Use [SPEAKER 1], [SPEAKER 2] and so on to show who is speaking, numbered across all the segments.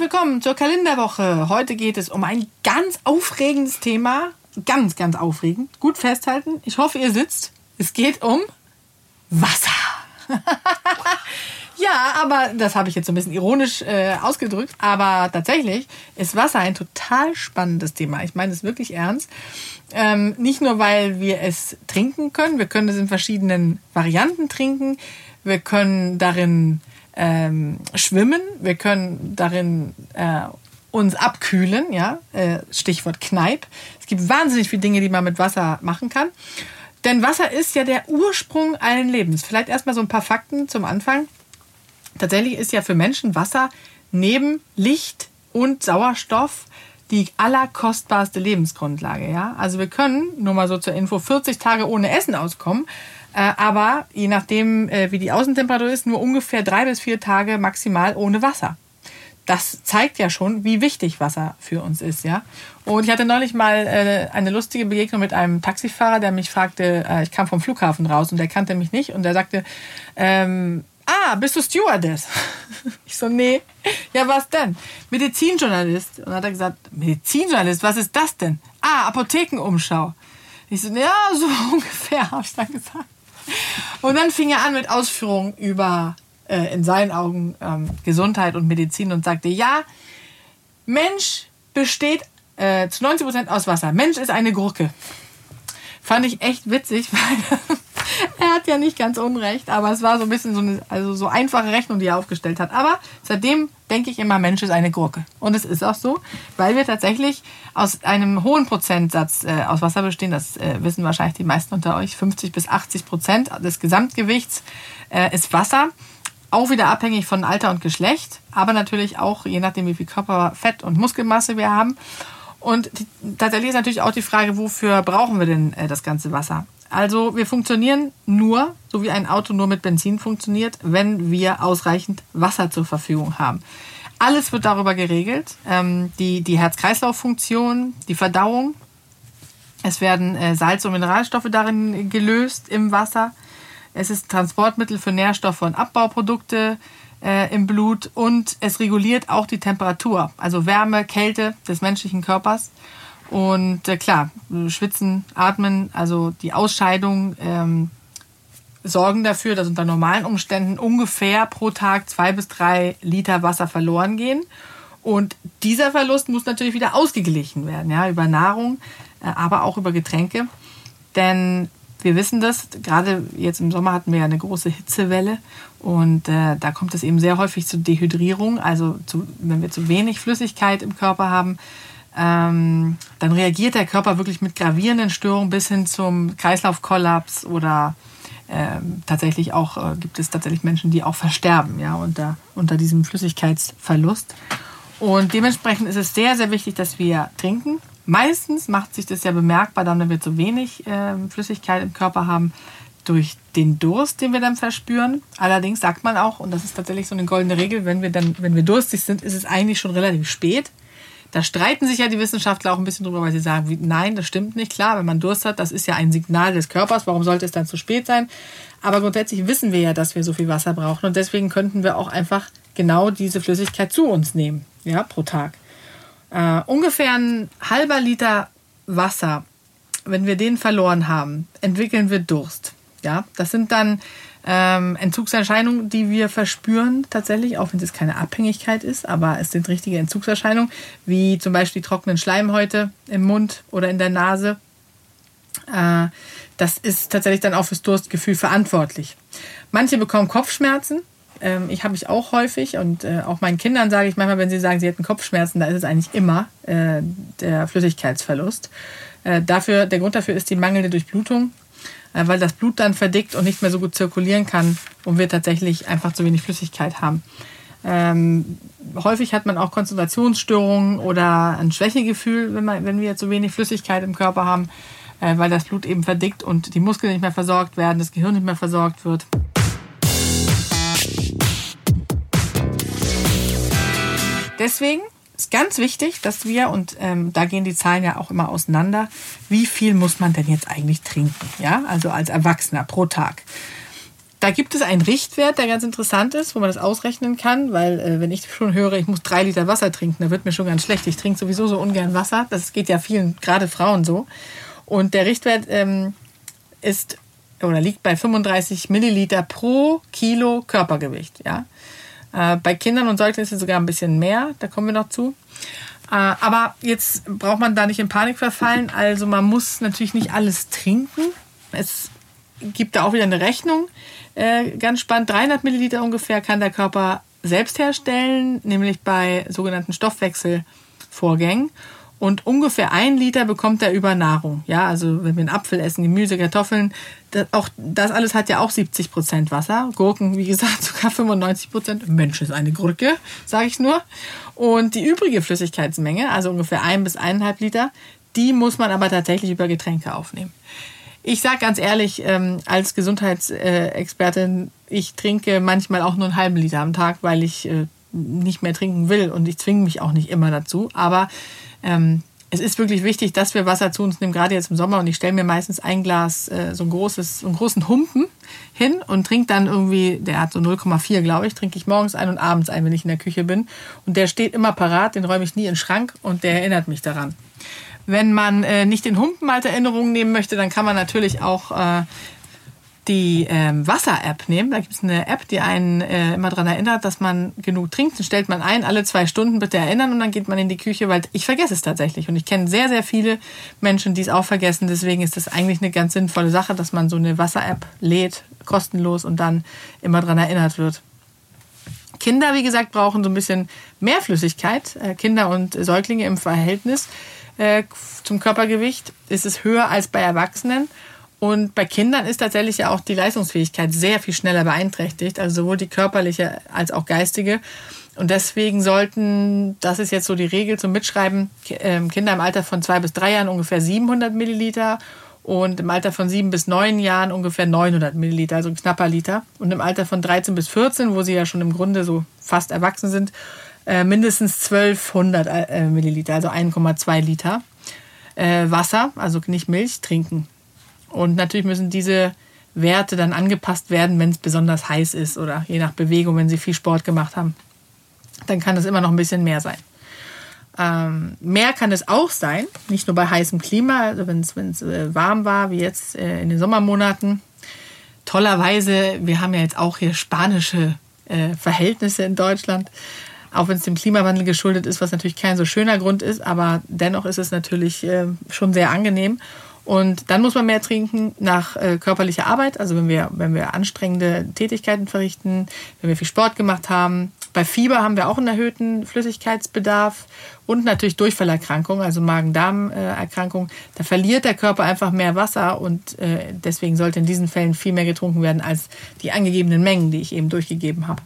[SPEAKER 1] Herzlich willkommen zur Kalenderwoche. Heute geht es um ein ganz aufregendes Thema. Ganz, ganz aufregend. Gut festhalten. Ich hoffe, ihr sitzt. Es geht um Wasser. ja, aber das habe ich jetzt so ein bisschen ironisch äh, ausgedrückt. Aber tatsächlich ist Wasser ein total spannendes Thema. Ich meine es wirklich ernst. Ähm, nicht nur, weil wir es trinken können. Wir können es in verschiedenen Varianten trinken. Wir können darin ähm, schwimmen, wir können darin äh, uns abkühlen, ja, äh, Stichwort Kneipp. Es gibt wahnsinnig viele Dinge, die man mit Wasser machen kann. Denn Wasser ist ja der Ursprung allen Lebens. Vielleicht erstmal so ein paar Fakten zum Anfang. Tatsächlich ist ja für Menschen Wasser neben Licht und Sauerstoff die allerkostbarste Lebensgrundlage. Ja? Also wir können, nur mal so zur Info, 40 Tage ohne Essen auskommen. Äh, aber je nachdem, äh, wie die Außentemperatur ist, nur ungefähr drei bis vier Tage maximal ohne Wasser. Das zeigt ja schon, wie wichtig Wasser für uns ist, ja. Und ich hatte neulich mal äh, eine lustige Begegnung mit einem Taxifahrer, der mich fragte, ich kam vom Flughafen raus und der kannte mich nicht und der sagte, ähm, ah, bist du Stewardess? Ich so, nee. Ja, was denn? Medizinjournalist. Und dann hat er gesagt, Medizinjournalist, was ist das denn? Ah, Apothekenumschau. Ich so, ja, so ungefähr, habe ich dann gesagt. Und dann fing er an mit Ausführungen über, äh, in seinen Augen, ähm, Gesundheit und Medizin und sagte, ja, Mensch besteht äh, zu 90 Prozent aus Wasser. Mensch ist eine Gurke. Fand ich echt witzig, weil er hat ja nicht ganz unrecht, aber es war so ein bisschen so eine also so einfache Rechnung, die er aufgestellt hat. Aber seitdem denke ich immer, Mensch ist eine Gurke. Und es ist auch so, weil wir tatsächlich aus einem hohen Prozentsatz äh, aus Wasser bestehen. Das äh, wissen wahrscheinlich die meisten unter euch. 50 bis 80 Prozent des Gesamtgewichts äh, ist Wasser. Auch wieder abhängig von Alter und Geschlecht, aber natürlich auch je nachdem, wie viel Körperfett und Muskelmasse wir haben. Und die, tatsächlich ist natürlich auch die Frage, wofür brauchen wir denn äh, das ganze Wasser? Also wir funktionieren nur, so wie ein Auto nur mit Benzin funktioniert, wenn wir ausreichend Wasser zur Verfügung haben. Alles wird darüber geregelt. Ähm, die die Herz-Kreislauf-Funktion, die Verdauung. Es werden äh, Salz- und Mineralstoffe darin gelöst im Wasser. Es ist Transportmittel für Nährstoffe und Abbauprodukte äh, im Blut und es reguliert auch die Temperatur, also Wärme, Kälte des menschlichen Körpers. Und äh, klar, schwitzen, atmen, also die Ausscheidung ähm, sorgen dafür, dass unter normalen Umständen ungefähr pro Tag zwei bis drei Liter Wasser verloren gehen. Und dieser Verlust muss natürlich wieder ausgeglichen werden, ja, über Nahrung, äh, aber auch über Getränke. Denn wir wissen das, gerade jetzt im Sommer hatten wir ja eine große Hitzewelle und äh, da kommt es eben sehr häufig zu Dehydrierung. Also zu, wenn wir zu wenig Flüssigkeit im Körper haben, ähm, dann reagiert der Körper wirklich mit gravierenden Störungen bis hin zum Kreislaufkollaps oder ähm, tatsächlich auch äh, gibt es tatsächlich Menschen, die auch versterben, ja, unter, unter diesem Flüssigkeitsverlust. Und dementsprechend ist es sehr, sehr wichtig, dass wir trinken. Meistens macht sich das ja bemerkbar, dann, wenn wir zu wenig äh, Flüssigkeit im Körper haben, durch den Durst, den wir dann verspüren. Allerdings sagt man auch, und das ist tatsächlich so eine goldene Regel, wenn wir dann, wenn wir durstig sind, ist es eigentlich schon relativ spät. Da streiten sich ja die Wissenschaftler auch ein bisschen drüber, weil sie sagen, nein, das stimmt nicht. Klar, wenn man Durst hat, das ist ja ein Signal des Körpers. Warum sollte es dann zu spät sein? Aber grundsätzlich wissen wir ja, dass wir so viel Wasser brauchen und deswegen könnten wir auch einfach genau diese Flüssigkeit zu uns nehmen, ja, pro Tag. Äh, ungefähr ein halber Liter Wasser, wenn wir den verloren haben, entwickeln wir Durst. Ja, das sind dann ähm, Entzugserscheinungen, die wir verspüren tatsächlich, auch wenn es keine Abhängigkeit ist, aber es sind richtige Entzugserscheinungen, wie zum Beispiel die trockenen Schleimhäute im Mund oder in der Nase. Äh, das ist tatsächlich dann auch fürs Durstgefühl verantwortlich. Manche bekommen Kopfschmerzen. Ähm, ich habe mich auch häufig und äh, auch meinen Kindern sage ich manchmal, wenn sie sagen, sie hätten Kopfschmerzen, da ist es eigentlich immer äh, der Flüssigkeitsverlust. Äh, dafür, der Grund dafür ist die mangelnde Durchblutung weil das Blut dann verdickt und nicht mehr so gut zirkulieren kann und wir tatsächlich einfach zu wenig Flüssigkeit haben. Ähm, häufig hat man auch Konzentrationsstörungen oder ein Schwächegefühl, wenn, man, wenn wir zu wenig Flüssigkeit im Körper haben, äh, weil das Blut eben verdickt und die Muskeln nicht mehr versorgt werden, das Gehirn nicht mehr versorgt wird. Deswegen ist ganz wichtig, dass wir, und ähm, da gehen die Zahlen ja auch immer auseinander, wie viel muss man denn jetzt eigentlich trinken? Ja, also als Erwachsener pro Tag. Da gibt es einen Richtwert, der ganz interessant ist, wo man das ausrechnen kann, weil äh, wenn ich schon höre, ich muss drei Liter Wasser trinken, da wird mir schon ganz schlecht. Ich trinke sowieso so ungern Wasser. Das geht ja vielen, gerade Frauen so. Und der Richtwert ähm, ist oder liegt bei 35 Milliliter pro Kilo Körpergewicht. Ja? Äh, bei Kindern und Säuglingen ist es sogar ein bisschen mehr, da kommen wir noch zu. Äh, aber jetzt braucht man da nicht in Panik verfallen. Also man muss natürlich nicht alles trinken. Es gibt da auch wieder eine Rechnung. Äh, ganz spannend, 300 Milliliter ungefähr kann der Körper selbst herstellen, nämlich bei sogenannten Stoffwechselvorgängen. Und ungefähr ein Liter bekommt er über Nahrung. Ja, also wenn wir einen Apfel essen, Gemüse, Kartoffeln, das, auch, das alles hat ja auch 70 Prozent Wasser. Gurken, wie gesagt, sogar 95 Prozent. Mensch, ist eine Gurke, sage ich nur. Und die übrige Flüssigkeitsmenge, also ungefähr ein bis eineinhalb Liter, die muss man aber tatsächlich über Getränke aufnehmen. Ich sage ganz ehrlich, ähm, als Gesundheitsexpertin, ich trinke manchmal auch nur einen halben Liter am Tag, weil ich äh, nicht mehr trinken will und ich zwinge mich auch nicht immer dazu. Aber ähm, es ist wirklich wichtig, dass wir Wasser zu uns nehmen, gerade jetzt im Sommer. Und ich stelle mir meistens ein Glas, äh, so ein großes, einen großen Humpen hin und trinke dann irgendwie, der hat so 0,4, glaube ich, trinke ich morgens ein und abends ein, wenn ich in der Küche bin. Und der steht immer parat, den räume ich nie in den Schrank und der erinnert mich daran. Wenn man äh, nicht den Humpen als Erinnerung nehmen möchte, dann kann man natürlich auch äh, die ähm, Wasser-App nehmen. Da gibt es eine App, die einen äh, immer daran erinnert, dass man genug trinkt. Dann stellt man ein, alle zwei Stunden bitte erinnern und dann geht man in die Küche, weil ich vergesse es tatsächlich. Und ich kenne sehr, sehr viele Menschen, die es auch vergessen. Deswegen ist das eigentlich eine ganz sinnvolle Sache, dass man so eine Wasser-App lädt, kostenlos und dann immer daran erinnert wird. Kinder, wie gesagt, brauchen so ein bisschen mehr Flüssigkeit. Äh, Kinder und Säuglinge im Verhältnis äh, zum Körpergewicht ist es höher als bei Erwachsenen. Und bei Kindern ist tatsächlich ja auch die Leistungsfähigkeit sehr viel schneller beeinträchtigt, also sowohl die körperliche als auch geistige. Und deswegen sollten, das ist jetzt so die Regel zum Mitschreiben, ähm, Kinder im Alter von zwei bis drei Jahren ungefähr 700 Milliliter und im Alter von sieben bis neun Jahren ungefähr 900 Milliliter, also ein knapper Liter. Und im Alter von 13 bis 14, wo sie ja schon im Grunde so fast erwachsen sind, äh, mindestens 1200 äh, Milliliter, also 1,2 Liter äh, Wasser, also nicht Milch, trinken. Und natürlich müssen diese Werte dann angepasst werden, wenn es besonders heiß ist oder je nach Bewegung, wenn sie viel Sport gemacht haben. Dann kann es immer noch ein bisschen mehr sein. Ähm, mehr kann es auch sein, nicht nur bei heißem Klima, also wenn es äh, warm war, wie jetzt äh, in den Sommermonaten. Tollerweise, wir haben ja jetzt auch hier spanische äh, Verhältnisse in Deutschland auch wenn es dem Klimawandel geschuldet ist, was natürlich kein so schöner Grund ist, aber dennoch ist es natürlich äh, schon sehr angenehm. Und dann muss man mehr trinken nach äh, körperlicher Arbeit, also wenn wir, wenn wir anstrengende Tätigkeiten verrichten, wenn wir viel Sport gemacht haben. Bei Fieber haben wir auch einen erhöhten Flüssigkeitsbedarf und natürlich Durchfallerkrankungen, also Magen-Darm-Erkrankungen. Da verliert der Körper einfach mehr Wasser und äh, deswegen sollte in diesen Fällen viel mehr getrunken werden als die angegebenen Mengen, die ich eben durchgegeben habe.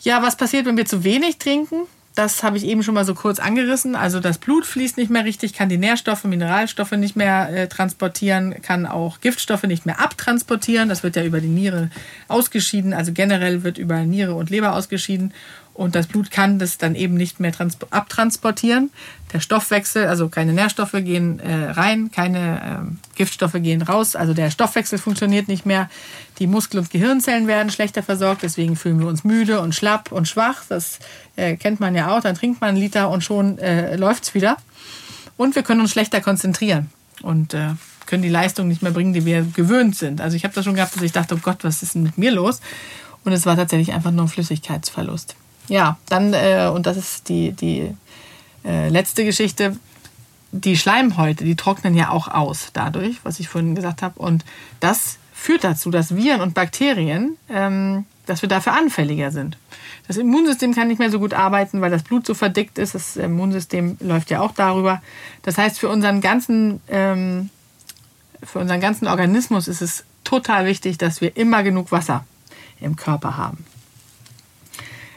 [SPEAKER 1] Ja, was passiert, wenn wir zu wenig trinken? Das habe ich eben schon mal so kurz angerissen. Also das Blut fließt nicht mehr richtig, kann die Nährstoffe, Mineralstoffe nicht mehr äh, transportieren, kann auch Giftstoffe nicht mehr abtransportieren. Das wird ja über die Niere ausgeschieden. Also generell wird über Niere und Leber ausgeschieden. Und das Blut kann das dann eben nicht mehr abtransportieren. Der Stoffwechsel, also keine Nährstoffe gehen äh, rein, keine äh, Giftstoffe gehen raus. Also der Stoffwechsel funktioniert nicht mehr. Die Muskel- und Gehirnzellen werden schlechter versorgt. Deswegen fühlen wir uns müde und schlapp und schwach. Das äh, kennt man ja auch. Dann trinkt man einen Liter und schon äh, läuft's wieder. Und wir können uns schlechter konzentrieren und äh, können die Leistung nicht mehr bringen, die wir gewöhnt sind. Also ich habe das schon gehabt, dass ich dachte, oh Gott, was ist denn mit mir los? Und es war tatsächlich einfach nur ein Flüssigkeitsverlust. Ja, dann, äh, und das ist die, die äh, letzte Geschichte, die Schleimhäute, die trocknen ja auch aus dadurch, was ich vorhin gesagt habe. Und das führt dazu, dass Viren und Bakterien, ähm, dass wir dafür anfälliger sind. Das Immunsystem kann nicht mehr so gut arbeiten, weil das Blut so verdickt ist. Das Immunsystem läuft ja auch darüber. Das heißt, für unseren ganzen, ähm, für unseren ganzen Organismus ist es total wichtig, dass wir immer genug Wasser im Körper haben.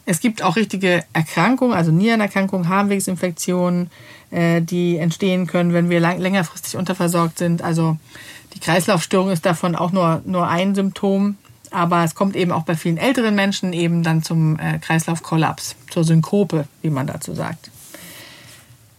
[SPEAKER 1] Es gibt auch richtige Erkrankungen, also Nierenerkrankungen, Harnwegsinfektionen, äh, die entstehen können, wenn wir längerfristig unterversorgt sind. Also die Kreislaufstörung ist davon auch nur, nur ein Symptom. Aber es kommt eben auch bei vielen älteren Menschen eben dann zum äh, Kreislaufkollaps, zur Synkope, wie man dazu sagt.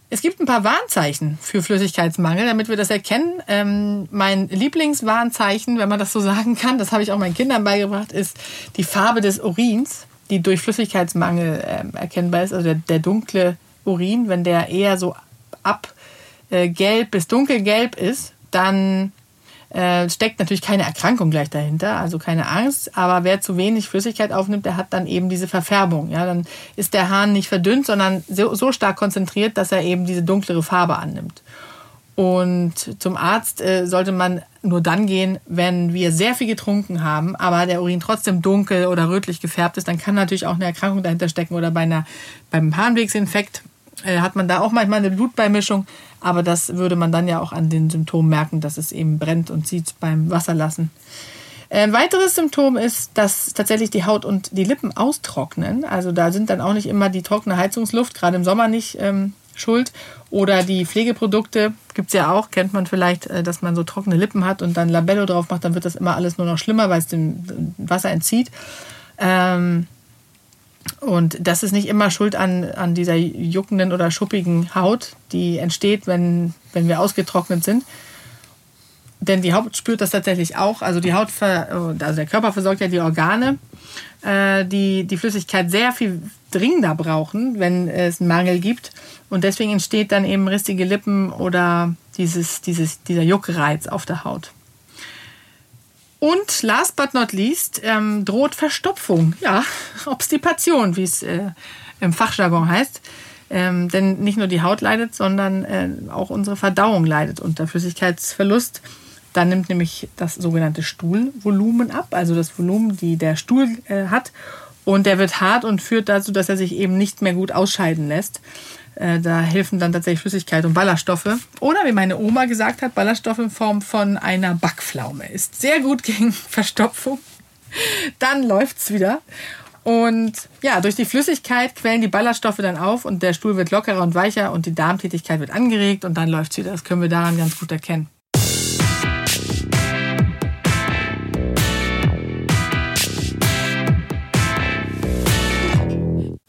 [SPEAKER 1] Es gibt ein paar Warnzeichen für Flüssigkeitsmangel, damit wir das erkennen. Ähm, mein Lieblingswarnzeichen, wenn man das so sagen kann, das habe ich auch meinen Kindern beigebracht, ist die Farbe des Urins, die durch Flüssigkeitsmangel äh, erkennbar ist. Also der, der, dunkle Urin, wenn der eher so ab äh, gelb bis dunkelgelb ist, dann äh, steckt natürlich keine Erkrankung gleich dahinter, also keine Angst. Aber wer zu wenig Flüssigkeit aufnimmt, der hat dann eben diese Verfärbung. Ja, dann ist der Hahn nicht verdünnt, sondern so, so stark konzentriert, dass er eben diese dunklere Farbe annimmt. Und zum Arzt äh, sollte man nur dann gehen, wenn wir sehr viel getrunken haben, aber der Urin trotzdem dunkel oder rötlich gefärbt ist. Dann kann natürlich auch eine Erkrankung dahinter stecken oder bei einer, beim Harnwegsinfekt äh, hat man da auch manchmal eine Blutbeimischung. Aber das würde man dann ja auch an den Symptomen merken, dass es eben brennt und zieht beim Wasserlassen. Ein weiteres Symptom ist, dass tatsächlich die Haut und die Lippen austrocknen. Also da sind dann auch nicht immer die trockene Heizungsluft, gerade im Sommer nicht ähm, schuld. Oder die Pflegeprodukte gibt es ja auch, kennt man vielleicht, äh, dass man so trockene Lippen hat und dann Labello drauf macht, dann wird das immer alles nur noch schlimmer, weil es dem Wasser entzieht. Ähm, und das ist nicht immer schuld an, an dieser juckenden oder schuppigen Haut, die entsteht, wenn, wenn wir ausgetrocknet sind. Denn die Haut spürt das tatsächlich auch. Also die Haut, also der Körper versorgt ja die Organe, äh, die die Flüssigkeit sehr viel dringender brauchen, wenn es einen Mangel gibt. Und deswegen entsteht dann eben rissige Lippen oder dieses, dieses, dieser Juckreiz auf der Haut. Und last but not least ähm, droht Verstopfung, ja, Obstipation, wie es äh, im Fachjargon heißt. Ähm, denn nicht nur die Haut leidet, sondern äh, auch unsere Verdauung leidet unter Flüssigkeitsverlust. Dann nimmt nämlich das sogenannte Stuhlvolumen ab, also das Volumen, die der Stuhl äh, hat. Und der wird hart und führt dazu, dass er sich eben nicht mehr gut ausscheiden lässt. Äh, da helfen dann tatsächlich Flüssigkeit und Ballaststoffe. Oder wie meine Oma gesagt hat, Ballaststoffe in Form von einer Backpflaume. Ist sehr gut gegen Verstopfung. Dann läuft es wieder. Und ja, durch die Flüssigkeit quellen die Ballaststoffe dann auf und der Stuhl wird lockerer und weicher und die Darmtätigkeit wird angeregt und dann läuft es wieder. Das können wir daran ganz gut erkennen.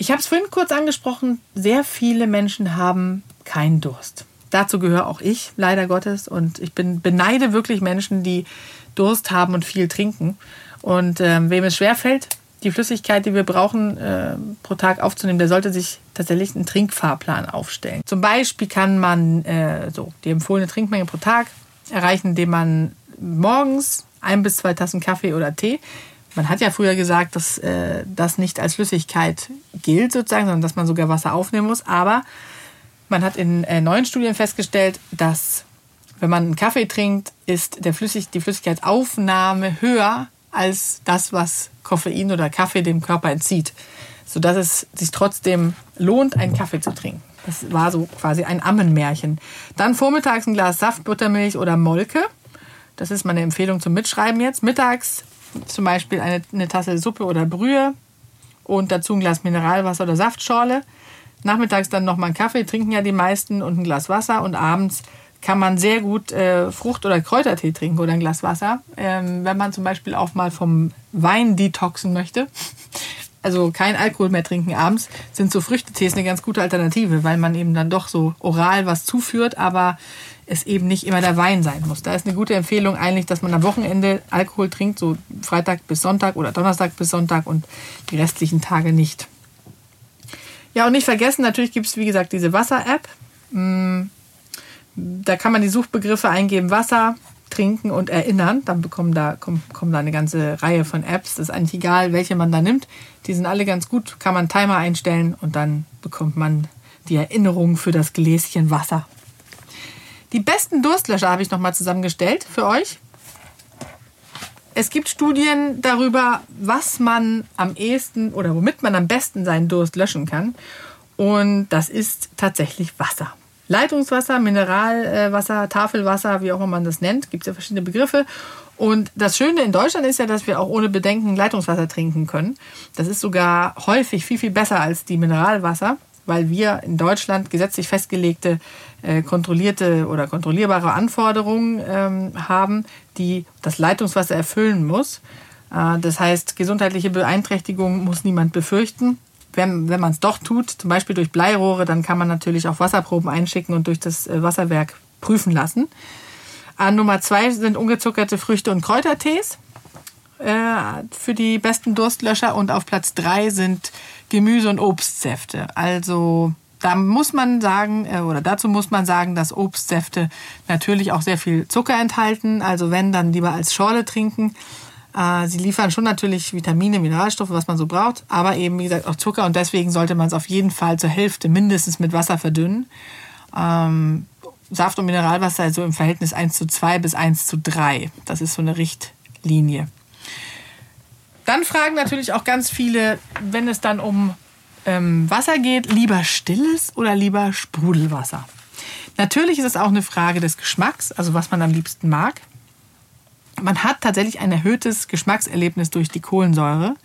[SPEAKER 1] Ich habe es vorhin kurz angesprochen, sehr viele Menschen haben keinen Durst. Dazu gehöre auch ich, leider Gottes. Und ich bin, beneide wirklich Menschen, die Durst haben und viel trinken. Und ähm, wem es schwerfällt, die Flüssigkeit, die wir brauchen, äh, pro Tag aufzunehmen, der sollte sich tatsächlich einen Trinkfahrplan aufstellen. Zum Beispiel kann man äh, so die empfohlene Trinkmenge pro Tag erreichen, indem man morgens ein bis zwei Tassen Kaffee oder Tee man hat ja früher gesagt, dass äh, das nicht als Flüssigkeit gilt sozusagen, sondern dass man sogar Wasser aufnehmen muss. Aber man hat in äh, neuen Studien festgestellt, dass wenn man einen Kaffee trinkt, ist der Flüssig die Flüssigkeitsaufnahme höher als das, was Koffein oder Kaffee dem Körper entzieht. Sodass es sich trotzdem lohnt, einen Kaffee zu trinken. Das war so quasi ein Ammenmärchen. Dann vormittags ein Glas Saft, Buttermilch oder Molke. Das ist meine Empfehlung zum Mitschreiben jetzt. Mittags zum Beispiel eine, eine Tasse Suppe oder Brühe und dazu ein Glas Mineralwasser oder Saftschorle. Nachmittags dann nochmal einen Kaffee, trinken ja die meisten, und ein Glas Wasser. Und abends kann man sehr gut äh, Frucht- oder Kräutertee trinken oder ein Glas Wasser. Ähm, wenn man zum Beispiel auch mal vom Wein detoxen möchte, also kein Alkohol mehr trinken abends, sind so Früchtetees eine ganz gute Alternative, weil man eben dann doch so oral was zuführt, aber es eben nicht immer der Wein sein muss. Da ist eine gute Empfehlung eigentlich, dass man am Wochenende Alkohol trinkt, so Freitag bis Sonntag oder Donnerstag bis Sonntag und die restlichen Tage nicht. Ja, und nicht vergessen, natürlich gibt es, wie gesagt, diese Wasser-App. Mm, da kann man die Suchbegriffe eingeben, Wasser, trinken und erinnern. Dann bekommen da, kommen, kommen da eine ganze Reihe von Apps. Das ist eigentlich egal, welche man da nimmt. Die sind alle ganz gut. Kann man Timer einstellen und dann bekommt man die Erinnerung für das Gläschen Wasser. Die besten Durstlöscher habe ich nochmal zusammengestellt für euch. Es gibt Studien darüber, was man am ehesten oder womit man am besten seinen Durst löschen kann. Und das ist tatsächlich Wasser. Leitungswasser, Mineralwasser, Tafelwasser, wie auch immer man das nennt. Gibt es ja verschiedene Begriffe. Und das Schöne in Deutschland ist ja, dass wir auch ohne Bedenken Leitungswasser trinken können. Das ist sogar häufig viel, viel besser als die Mineralwasser, weil wir in Deutschland gesetzlich festgelegte, äh, kontrollierte oder kontrollierbare Anforderungen ähm, haben, die das Leitungswasser erfüllen muss. Äh, das heißt, gesundheitliche Beeinträchtigung muss niemand befürchten. Wenn, wenn man es doch tut, zum Beispiel durch Bleirohre, dann kann man natürlich auch Wasserproben einschicken und durch das äh, Wasserwerk prüfen lassen. An Nummer zwei sind ungezuckerte Früchte und Kräutertees äh, für die besten Durstlöscher. Und auf Platz drei sind Gemüse- und Obstsäfte. Also da muss man sagen, äh, oder dazu muss man sagen, dass Obstsäfte natürlich auch sehr viel Zucker enthalten. Also wenn, dann lieber als Schorle trinken. Äh, sie liefern schon natürlich Vitamine, Mineralstoffe, was man so braucht, aber eben, wie gesagt, auch Zucker. Und deswegen sollte man es auf jeden Fall zur Hälfte mindestens mit Wasser verdünnen. Ähm, Saft- und Mineralwasser also im Verhältnis 1 zu 2 bis 1 zu 3. Das ist so eine Richtlinie. Dann fragen natürlich auch ganz viele, wenn es dann um ähm, Wasser geht, lieber stilles oder lieber Sprudelwasser. Natürlich ist es auch eine Frage des Geschmacks, also was man am liebsten mag. Man hat tatsächlich ein erhöhtes Geschmackserlebnis durch die Kohlensäure.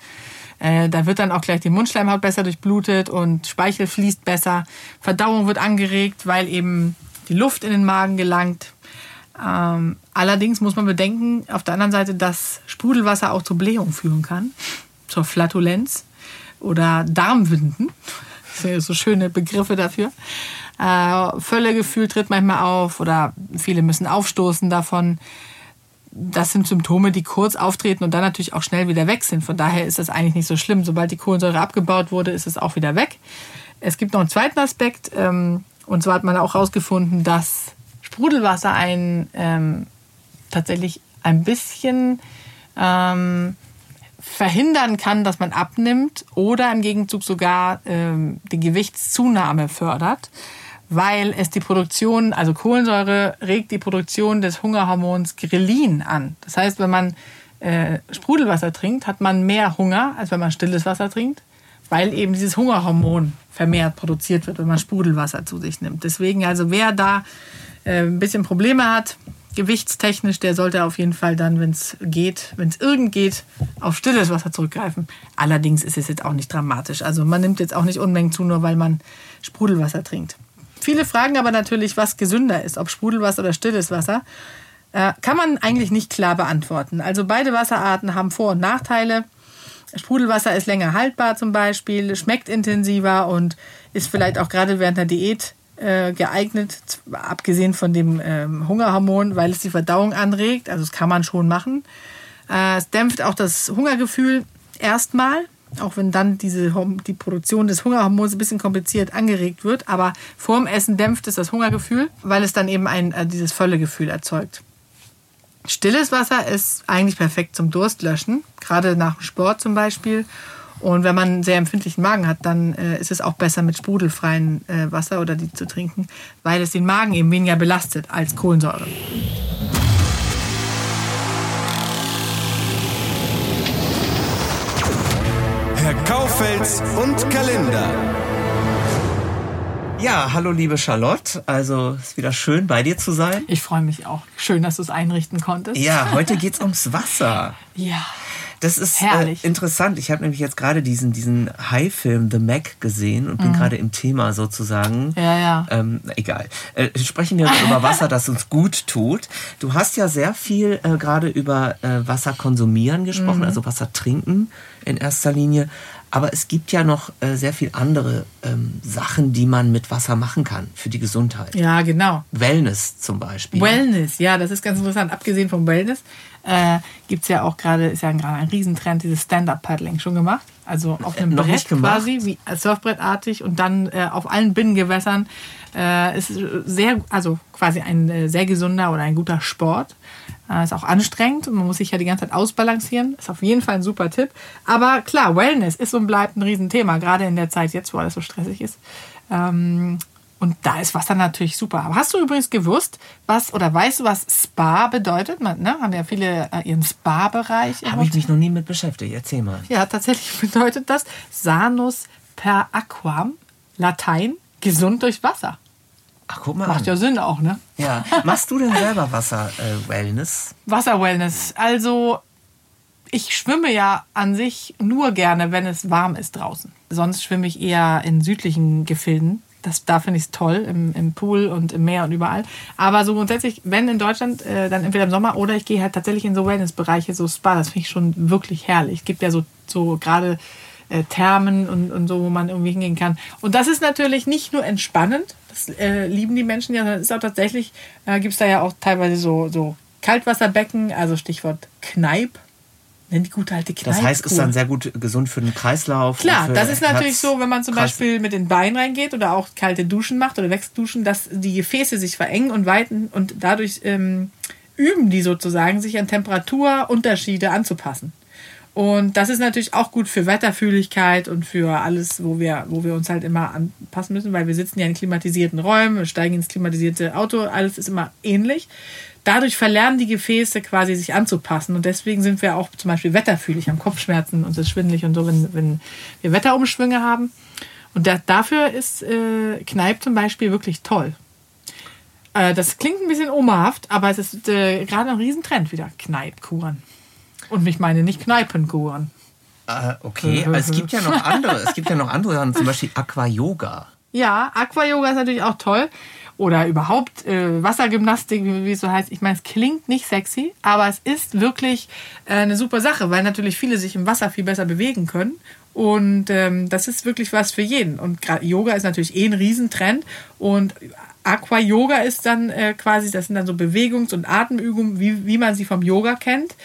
[SPEAKER 1] Äh, da wird dann auch gleich die Mundschleimhaut besser durchblutet und Speichel fließt besser. Verdauung wird angeregt, weil eben die Luft in den Magen gelangt. Ähm, allerdings muss man bedenken, auf der anderen Seite, dass Sprudelwasser auch zur Blähung führen kann, zur Flatulenz oder Darmwinden. Das sind ja so schöne Begriffe dafür. Äh, Völlegefühl tritt manchmal auf oder viele müssen aufstoßen davon. Das sind Symptome, die kurz auftreten und dann natürlich auch schnell wieder weg sind. Von daher ist das eigentlich nicht so schlimm. Sobald die Kohlensäure abgebaut wurde, ist es auch wieder weg. Es gibt noch einen zweiten Aspekt. Ähm, und zwar hat man auch herausgefunden, dass Sprudelwasser ein, ähm, tatsächlich ein bisschen ähm, verhindern kann, dass man abnimmt oder im Gegenzug sogar ähm, die Gewichtszunahme fördert, weil es die Produktion, also Kohlensäure regt die Produktion des Hungerhormons Grelin an. Das heißt, wenn man äh, Sprudelwasser trinkt, hat man mehr Hunger, als wenn man stilles Wasser trinkt, weil eben dieses Hungerhormon vermehrt produziert wird, wenn man Sprudelwasser zu sich nimmt. Deswegen also wer da ein bisschen Probleme hat, gewichtstechnisch, der sollte auf jeden Fall dann, wenn es geht, wenn es irgend geht, auf stilles Wasser zurückgreifen. Allerdings ist es jetzt auch nicht dramatisch. Also man nimmt jetzt auch nicht Unmengen zu, nur weil man Sprudelwasser trinkt. Viele fragen aber natürlich, was gesünder ist, ob Sprudelwasser oder stilles Wasser. Äh, kann man eigentlich nicht klar beantworten. Also beide Wasserarten haben Vor- und Nachteile. Sprudelwasser ist länger haltbar zum Beispiel, schmeckt intensiver und ist vielleicht auch gerade während der Diät äh, geeignet, abgesehen von dem ähm, Hungerhormon, weil es die Verdauung anregt. Also das kann man schon machen. Äh, es dämpft auch das Hungergefühl erstmal, auch wenn dann diese, die Produktion des Hungerhormons ein bisschen kompliziert angeregt wird. Aber vorm Essen dämpft es das Hungergefühl, weil es dann eben ein, äh, dieses Völlegefühl erzeugt. Stilles Wasser ist eigentlich perfekt zum Durstlöschen, gerade nach dem Sport zum Beispiel. Und wenn man einen sehr empfindlichen Magen hat, dann äh, ist es auch besser mit sprudelfreien äh, Wasser oder die zu trinken, weil es den Magen eben weniger belastet als Kohlensäure.
[SPEAKER 2] Herr Kaufels und Kalender.
[SPEAKER 3] Ja, hallo liebe Charlotte. Also ist wieder schön bei dir zu sein.
[SPEAKER 1] Ich freue mich auch. Schön, dass du es einrichten konntest.
[SPEAKER 3] Ja, heute geht's ums Wasser.
[SPEAKER 1] Ja.
[SPEAKER 3] Das ist äh, interessant. Ich habe nämlich jetzt gerade diesen, diesen High-Film The Mac gesehen und bin mhm. gerade im Thema sozusagen.
[SPEAKER 1] Ja, ja.
[SPEAKER 3] Ähm, egal. Äh, sprechen wir über Wasser, das uns gut tut. Du hast ja sehr viel äh, gerade über äh, Wasser konsumieren gesprochen, mhm. also Wasser trinken in erster Linie. Aber es gibt ja noch äh, sehr viel andere ähm, Sachen, die man mit Wasser machen kann für die Gesundheit.
[SPEAKER 1] Ja, genau.
[SPEAKER 3] Wellness zum Beispiel.
[SPEAKER 1] Wellness, ja, das ist ganz interessant. Abgesehen vom Wellness äh, gibt es ja auch gerade, ist ja gerade ein Riesentrend, dieses Stand-Up-Paddling schon gemacht. Also auf einem
[SPEAKER 3] äh, Noch
[SPEAKER 1] Brett quasi, wie Surfbrettartig und dann äh, auf allen Binnengewässern. Äh, ist sehr, also quasi ein äh, sehr gesunder oder ein guter Sport. Äh, ist auch anstrengend und man muss sich ja die ganze Zeit ausbalancieren. Ist auf jeden Fall ein super Tipp. Aber klar, Wellness ist und bleibt ein Riesenthema, gerade in der Zeit jetzt, wo alles so stressig ist. Ähm, und da ist Wasser natürlich super. Aber hast du übrigens gewusst, was oder weißt du, was Spa bedeutet? Man, ne, haben ja viele äh, ihren Spa-Bereich.
[SPEAKER 3] Habe ich mich noch nie mit beschäftigt. Erzähl mal.
[SPEAKER 1] Ja, tatsächlich bedeutet das Sanus per aquam, Latein, gesund durch Wasser.
[SPEAKER 3] Ach, guck mal
[SPEAKER 1] Macht
[SPEAKER 3] an.
[SPEAKER 1] ja Sinn auch, ne?
[SPEAKER 3] Ja. Machst du denn selber Wasser-Wellness?
[SPEAKER 1] Wasserwellness. Also, ich schwimme ja an sich nur gerne, wenn es warm ist draußen. Sonst schwimme ich eher in südlichen Gefilden. Das, da finde ich es toll, im, im Pool und im Meer und überall. Aber so grundsätzlich, wenn in Deutschland, äh, dann entweder im Sommer oder ich gehe halt tatsächlich in so Wellnessbereiche, so Spa, das finde ich schon wirklich herrlich. Es gibt ja so, so gerade äh, Thermen und, und so, wo man irgendwie hingehen kann. Und das ist natürlich nicht nur entspannend, das äh, lieben die Menschen ja, sondern es ist auch tatsächlich, äh, gibt es da ja auch teilweise so, so Kaltwasserbecken, also Stichwort Kneipp. Nennt die gute alte Kneipp.
[SPEAKER 3] Das heißt, ist dann sehr gut gesund für den Kreislauf.
[SPEAKER 1] Klar, das ist natürlich
[SPEAKER 3] Herz-
[SPEAKER 1] so, wenn man zum
[SPEAKER 3] Kreis-
[SPEAKER 1] Beispiel mit den Beinen reingeht oder auch kalte Duschen macht oder Wechselduschen, dass die Gefäße sich verengen und weiten und dadurch ähm, üben die sozusagen, sich an Temperaturunterschiede anzupassen. Und das ist natürlich auch gut für Wetterfühligkeit und für alles, wo wir, wo wir uns halt immer anpassen müssen, weil wir sitzen ja in klimatisierten Räumen, steigen ins klimatisierte Auto, alles ist immer ähnlich. Dadurch verlernen die Gefäße quasi sich anzupassen und deswegen sind wir auch zum Beispiel wetterfühlig, haben Kopfschmerzen und es ist schwindelig und so, wenn, wenn wir Wetterumschwünge haben. Und da, dafür ist äh, Kneipp zum Beispiel wirklich toll. Äh, das klingt ein bisschen omahaft, aber es ist äh, gerade ein Riesentrend wieder, Kneippkuren. Und ich meine nicht Kneipenkuren.
[SPEAKER 3] Äh, okay, aber es gibt ja noch andere. Es gibt ja noch andere Sachen, zum Beispiel Aqua-Yoga.
[SPEAKER 1] Ja, Aqua-Yoga ist natürlich auch toll. Oder überhaupt äh, Wassergymnastik, wie wie es so heißt. Ich meine, es klingt nicht sexy, aber es ist wirklich äh, eine super Sache, weil natürlich viele sich im Wasser viel besser bewegen können. Und ähm, das ist wirklich was für jeden. Und Yoga ist natürlich eh ein Riesentrend. Und Aqua-Yoga ist dann äh, quasi, das sind dann so Bewegungs- und Atemübungen, wie, wie man sie vom Yoga kennt.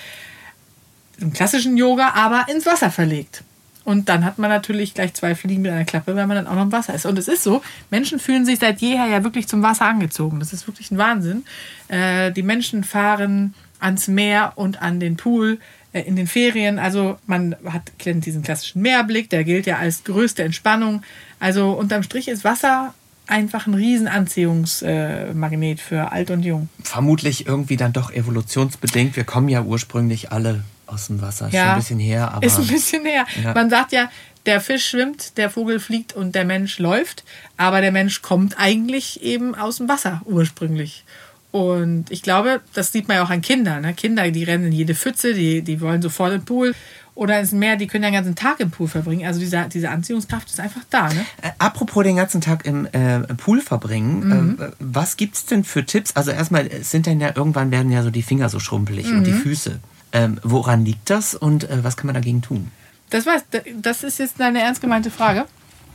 [SPEAKER 1] Im klassischen Yoga, aber ins Wasser verlegt. Und dann hat man natürlich gleich zwei Fliegen mit einer Klappe, weil man dann auch noch im Wasser ist. Und es ist so, Menschen fühlen sich seit jeher ja wirklich zum Wasser angezogen. Das ist wirklich ein Wahnsinn. Äh, die Menschen fahren ans Meer und an den Pool äh, in den Ferien. Also man hat kennt diesen klassischen Meerblick, der gilt ja als größte Entspannung. Also unterm Strich ist Wasser einfach ein Riesenanziehungsmagnet für alt und jung.
[SPEAKER 3] Vermutlich irgendwie dann doch evolutionsbedingt. Wir kommen ja ursprünglich alle aus dem Wasser. Ist schon ein bisschen her, aber.
[SPEAKER 1] Ist ein bisschen her.
[SPEAKER 3] Ja.
[SPEAKER 1] Man sagt ja, der Fisch schwimmt, der Vogel fliegt und der Mensch läuft. Aber der Mensch kommt eigentlich eben aus dem Wasser ursprünglich. Und ich glaube, das sieht man ja auch an Kindern. Ne? Kinder, die rennen in jede Pfütze, die, die wollen sofort im Pool oder ins Meer, die können ja den ganzen Tag im Pool verbringen. Also diese, diese Anziehungskraft ist einfach da. Ne?
[SPEAKER 3] Äh, apropos den ganzen Tag im äh, Pool verbringen,
[SPEAKER 1] Mhm.
[SPEAKER 3] äh, was gibt's denn für Tipps? Also erstmal es sind dann ja irgendwann werden ja so die Finger so schrumpelig und
[SPEAKER 1] Mhm.
[SPEAKER 3] die Füße. Ähm, woran liegt das und äh, was kann man dagegen tun?
[SPEAKER 1] Das, weiß, das ist jetzt eine ernst gemeinte Frage.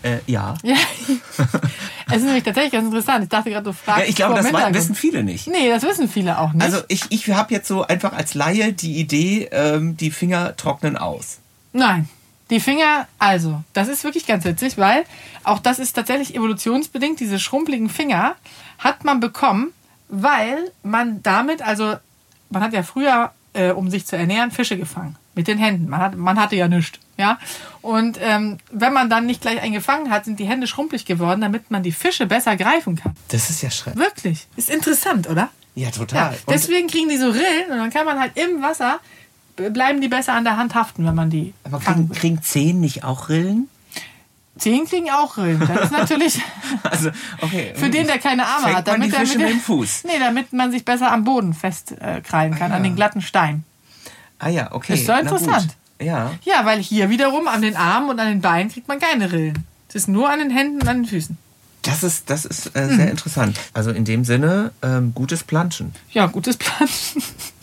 [SPEAKER 3] Äh, ja.
[SPEAKER 1] Ja. es ist nämlich tatsächlich ganz interessant. Ich dachte gerade, du fragst.
[SPEAKER 3] ja. Ich glaube, das
[SPEAKER 1] Hintergrund.
[SPEAKER 3] wissen viele nicht.
[SPEAKER 1] Nee, das wissen viele auch nicht.
[SPEAKER 3] Also ich, ich habe jetzt so einfach als Laie die Idee, ähm, die Finger trocknen aus.
[SPEAKER 1] Nein. Die Finger, also, das ist wirklich ganz witzig, weil auch das ist tatsächlich evolutionsbedingt. Diese schrumpeligen Finger hat man bekommen, weil man damit, also, man hat ja früher, äh, um sich zu ernähren, Fische gefangen. Mit den Händen. Man, hat, man hatte ja nichts. Ja? Und ähm, wenn man dann nicht gleich einen gefangen hat, sind die Hände schrumpelig geworden, damit man die Fische besser greifen kann.
[SPEAKER 3] Das ist ja schrecklich.
[SPEAKER 1] Wirklich. Ist interessant, oder?
[SPEAKER 3] Ja,
[SPEAKER 1] Ja,
[SPEAKER 3] total. Und-
[SPEAKER 1] deswegen kriegen die so Rillen und dann kann man halt im Wasser, bleiben die besser an der Hand haften, wenn man die
[SPEAKER 3] aber kriegen, kriegen Zehen nicht auch Rillen?
[SPEAKER 1] Zehen kriegen auch Rillen. Das ist natürlich
[SPEAKER 3] Also, okay.
[SPEAKER 1] für den, der keine Arme
[SPEAKER 3] Fängt
[SPEAKER 1] hat.
[SPEAKER 3] man die Fische
[SPEAKER 1] mit,
[SPEAKER 3] mit dem Fuß?
[SPEAKER 1] Nee, damit man sich besser am Boden festkrallen äh, kann,
[SPEAKER 3] Ah,
[SPEAKER 1] an
[SPEAKER 3] ja.
[SPEAKER 1] den glatten Stein.
[SPEAKER 3] Ah ja, okay.
[SPEAKER 1] Ist doch interessant.
[SPEAKER 3] Ja.
[SPEAKER 1] Ja, weil hier wiederum an den Armen und an den Beinen kriegt man keine Rillen. Es ist nur an den Händen und an den Füßen.
[SPEAKER 3] Das ist, das ist äh,
[SPEAKER 1] Mhm.
[SPEAKER 3] sehr interessant. Also in dem Sinne, ähm, gutes Planschen.
[SPEAKER 1] Ja, gutes Plan.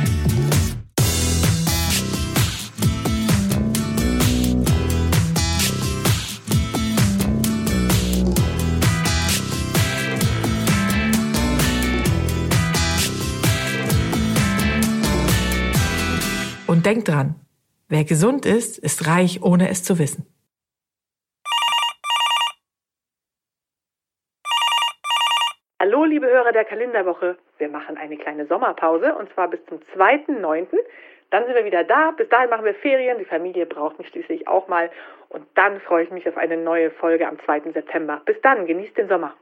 [SPEAKER 4] Und denk dran, wer gesund ist, ist reich, ohne es zu wissen.
[SPEAKER 1] Hallo, liebe Hörer der Kalenderwoche. Wir machen eine kleine Sommerpause und zwar bis zum 2.9. Dann sind wir wieder da. Bis dahin machen wir Ferien. Die Familie braucht mich schließlich auch mal. Und dann freue ich mich auf eine neue Folge am 2. September. Bis dann, genießt den Sommer.